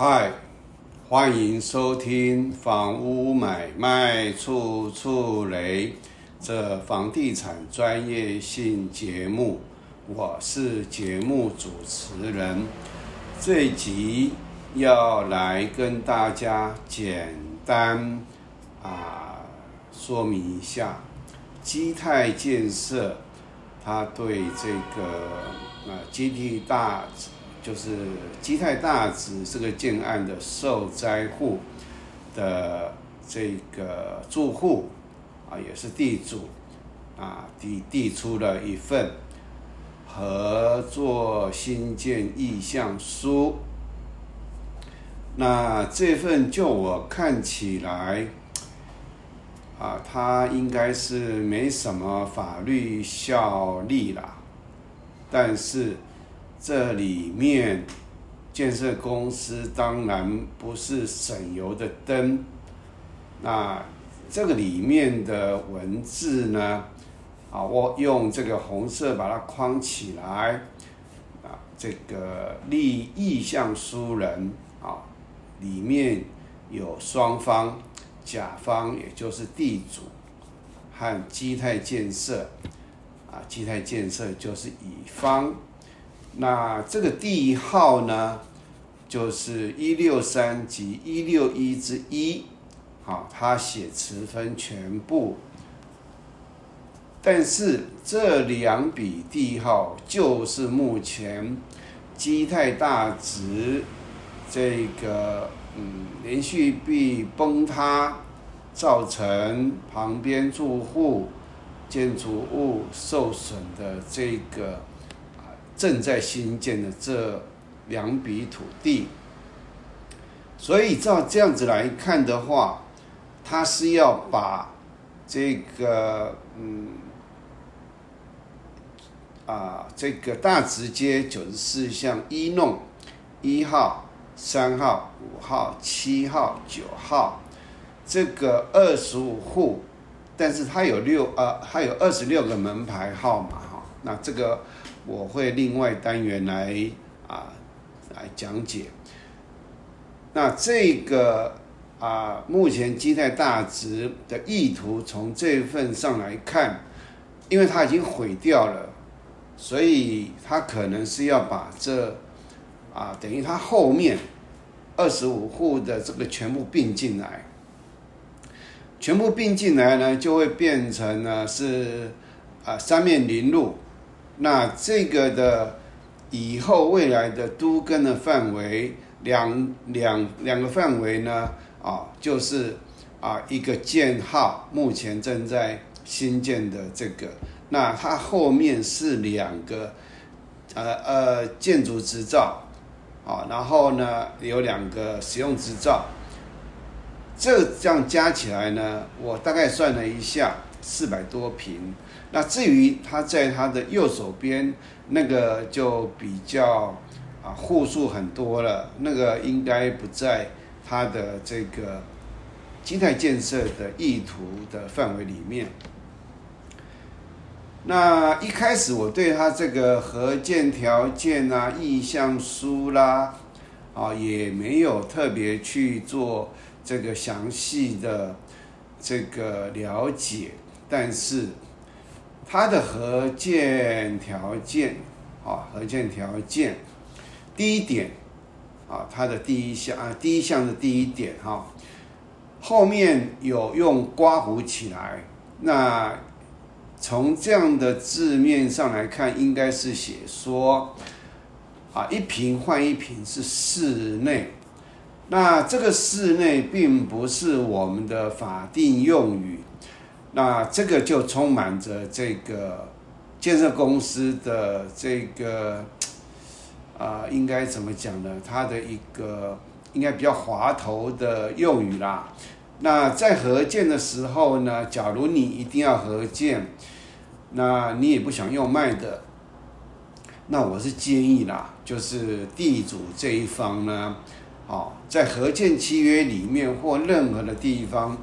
嗨，欢迎收听房屋买卖处处雷这房地产专业性节目，我是节目主持人。这集要来跟大家简单啊说明一下基泰建设，它对这个啊基地大。就是基泰大直这个建案的受灾户的这个住户啊，也是地主啊，递递出了一份合作新建意向书。那这份就我看起来啊，它应该是没什么法律效力啦，但是。这里面建设公司当然不是省油的灯，那这个里面的文字呢，啊，我用这个红色把它框起来，啊，这个立意向书人啊，里面有双方，甲方也就是地主和基泰建设，啊，基泰建设就是乙方。那这个地号呢，就是一六三及一六一之一，好，他写词分全部，但是这两笔地号就是目前基泰大直这个嗯连续壁崩塌，造成旁边住户建筑物受损的这个。正在新建的这两笔土地，所以照这样子来看的话，他是要把这个嗯啊这个大直街九十四巷一弄一号、三号、五号、七号、九号这个二十五户，但是它有六呃，它有二十六个门牌号码哈，那这个。我会另外单元来啊来讲解。那这个啊，目前基泰大值的意图从这份上来看，因为它已经毁掉了，所以它可能是要把这啊等于它后面二十五户的这个全部并进来，全部并进来呢，就会变成呢是啊三面临路。那这个的以后未来的都根的范围两两两个范围呢啊，就是啊一个建号，目前正在新建的这个，那它后面是两个呃呃建筑执照啊，然后呢有两个使用执照，这这样加起来呢，我大概算了一下，四百多平。那至于他在他的右手边那个就比较啊户数很多了，那个应该不在他的这个基态建设的意图的范围里面。那一开始我对他这个核建条件啊、意向书啦啊也没有特别去做这个详细的这个了解，但是。它的核建条件，啊，核建条件，第一点，啊，它的第一项啊，第一项的第一点哈，后面有用刮胡起来，那从这样的字面上来看，应该是写说，啊，一瓶换一瓶是室内，那这个室内并不是我们的法定用语。那这个就充满着这个建设公司的这个啊，应该怎么讲呢？它的一个应该比较滑头的用语啦。那在合建的时候呢，假如你一定要合建，那你也不想用卖的，那我是建议啦，就是地主这一方呢，哦，在合建契约里面或任何的地方。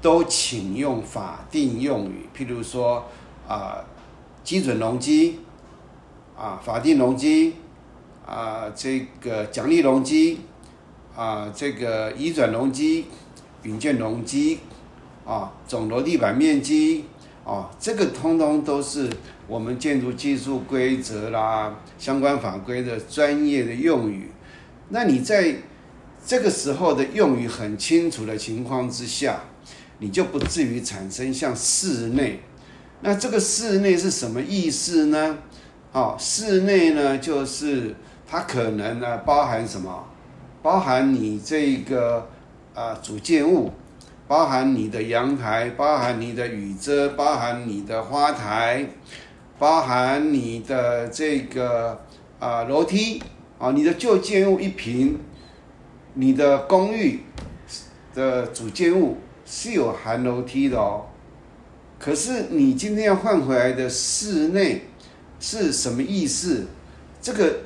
都请用法定用语，譬如说啊，基准容积啊，法定容积啊，这个奖励容积啊，这个移转容积、丙建容积啊总楼地板面积啊，这个通通都是我们建筑技术规则啦、相关法规的专业的用语。那你在这个时候的用语很清楚的情况之下，你就不至于产生像室内。那这个室内是什么意思呢？哦，室内呢，就是它可能呢包含什么？包含你这个啊主建物，包含你的阳台，包含你的雨遮，包含你的花台，包含你的这个啊楼梯啊，你的旧建物一平，你的公寓的主建物是有含楼梯的哦。可是你今天要换回来的室内是什么意思？这个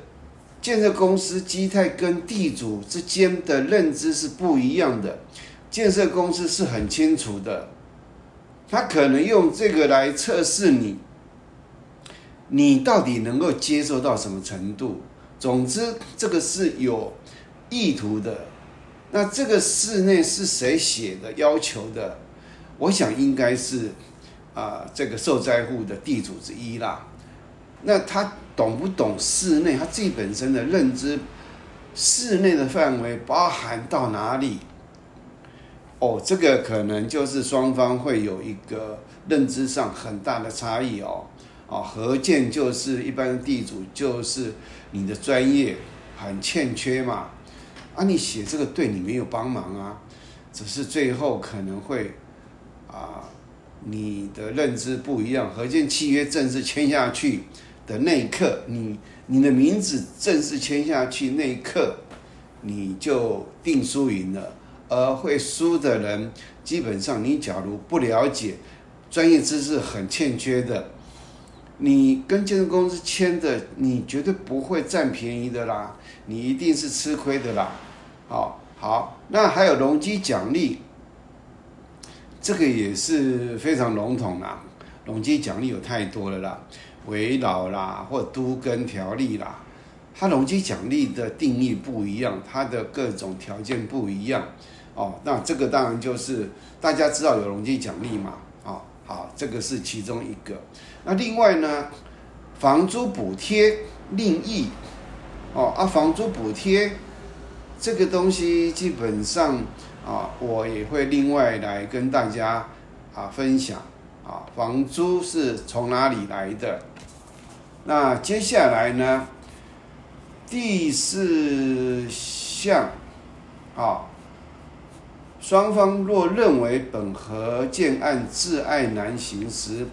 建设公司基泰跟地主之间的认知是不一样的。建设公司是很清楚的，他可能用这个来测试你，你到底能够接受到什么程度。总之，这个是有意图的。那这个室内是谁写的要求的？我想应该是。啊，这个受灾户的地主之一啦，那他懂不懂室内？他自己本身的认知，室内的范围包含到哪里？哦，这个可能就是双方会有一个认知上很大的差异哦。哦，合建就是一般的地主，就是你的专业很欠缺嘛。啊，你写这个对你没有帮忙啊，只是最后可能会啊。你的认知不一样，合建契约正式签下去的那一刻，你你的名字正式签下去那一刻，你就定输赢了。而会输的人，基本上你假如不了解，专业知识很欠缺的，你跟建筑公司签的，你绝对不会占便宜的啦，你一定是吃亏的啦。好，好，那还有容积奖励。这个也是非常笼统啦，容积奖励有太多了啦，围绕啦或都跟条例啦，它容积奖励的定义不一样，它的各种条件不一样哦。那这个当然就是大家知道有容积奖励嘛，哦，好，这个是其中一个。那另外呢，房租补贴另议哦啊，房租补贴这个东西基本上。啊，我也会另外来跟大家啊分享啊，房租是从哪里来的？那接下来呢，第四项啊，双方若认为本合建案自爱难行时，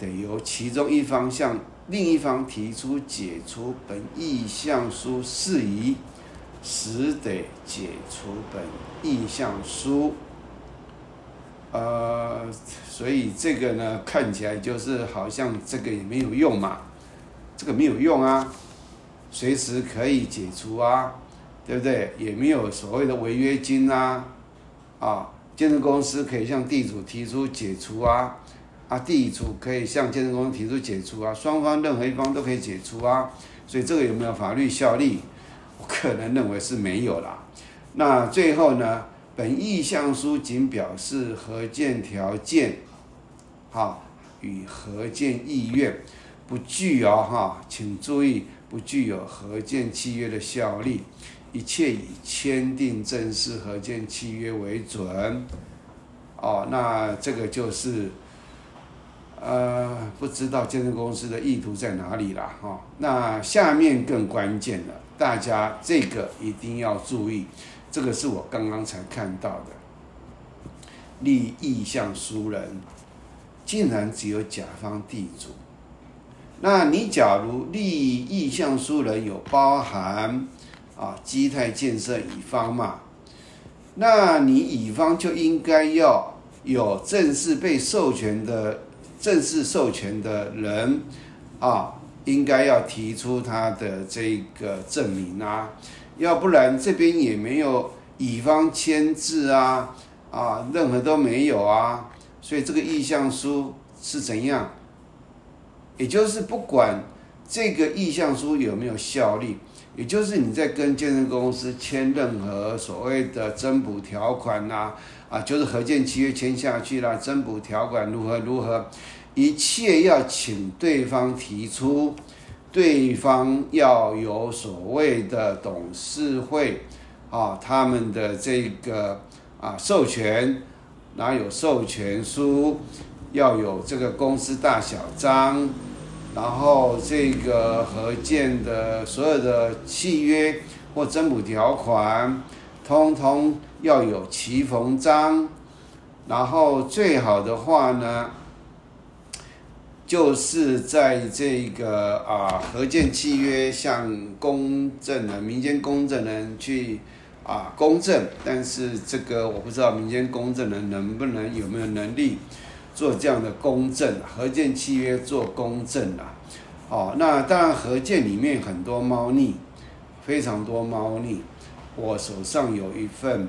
得由其中一方向另一方提出解除本意向书事宜。时得解除本意向书，呃，所以这个呢，看起来就是好像这个也没有用嘛，这个没有用啊，随时可以解除啊，对不对？也没有所谓的违约金啊，啊，建设公司可以向地主提出解除啊，啊，地主可以向建设公司提出解除啊，双方任何一方都可以解除啊，所以这个有没有法律效力？我可能认为是没有啦。那最后呢？本意向书仅表示合建条件，好与合建意愿，不具有哈，请注意，不具有合建契约的效力。一切以签订正式合建契约为准。哦，那这个就是，呃，不知道建设公司的意图在哪里了哈。那下面更关键了。大家这个一定要注意，这个是我刚刚才看到的。立意向书人，竟然只有甲方地主。那你假如立意向书人有包含啊基泰建设乙方嘛？那你乙方就应该要有正式被授权的正式授权的人啊。应该要提出他的这个证明啊，要不然这边也没有乙方签字啊，啊，任何都没有啊，所以这个意向书是怎样？也就是不管这个意向书有没有效力，也就是你在跟建设公司签任何所谓的增补条款呐，啊，啊就是合建契约签下去了，增补条款如何如何，一切要请对方提出，对方要有所谓的董事会啊，他们的这个啊授权，然后有授权书，要有这个公司大小章。然后这个合建的所有的契约或增补条款，通通要有齐缝章。然后最好的话呢，就是在这个啊合建契约向公证人、民间公证人去啊公证，但是这个我不知道民间公证人能不能有没有能力。做这样的公证，合建契约做公证啊，哦，那当然合建里面很多猫腻，非常多猫腻。我手上有一份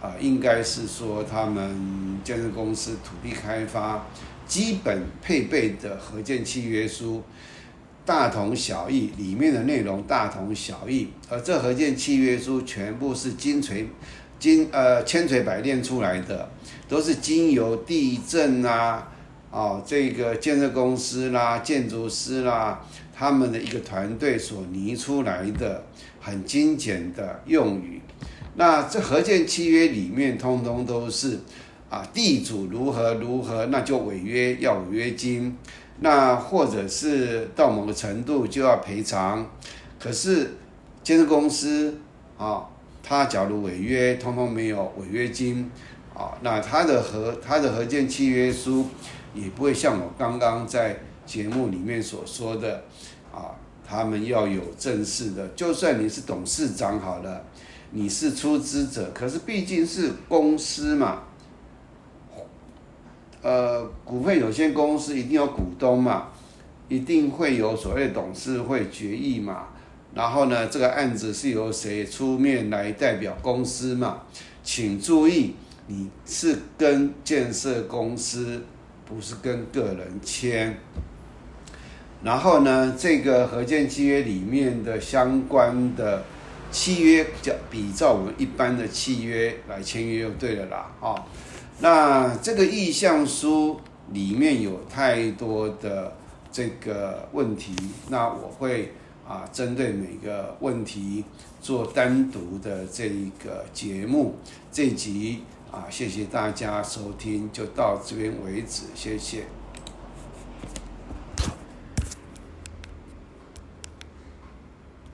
啊，应该是说他们建设公司土地开发基本配备的合建契约书，大同小异，里面的内容大同小异，而这合建契约书全部是精锤。经呃千锤百炼出来的，都是经由地震啊，哦这个建设公司啦、建筑师啦，他们的一个团队所拟出来的很精简的用语。那这合建契约里面通通都是啊，地主如何如何，那就违约要违约金，那或者是到某个程度就要赔偿。可是建设公司啊。他假如违约，通通没有违约金，啊，那他的合他的合建契约书也不会像我刚刚在节目里面所说的，啊，他们要有正式的，就算你是董事长好了，你是出资者，可是毕竟是公司嘛，呃，股份有限公司一定有股东嘛，一定会有所谓董事会决议嘛。然后呢，这个案子是由谁出面来代表公司嘛？请注意，你是跟建设公司，不是跟个人签。然后呢，这个合建契约里面的相关的契约，叫比照我们一般的契约来签约就对了啦。哦，那这个意向书里面有太多的这个问题，那我会。啊，针对每个问题做单独的这一个节目，这集啊，谢谢大家收听，就到这边为止，谢谢。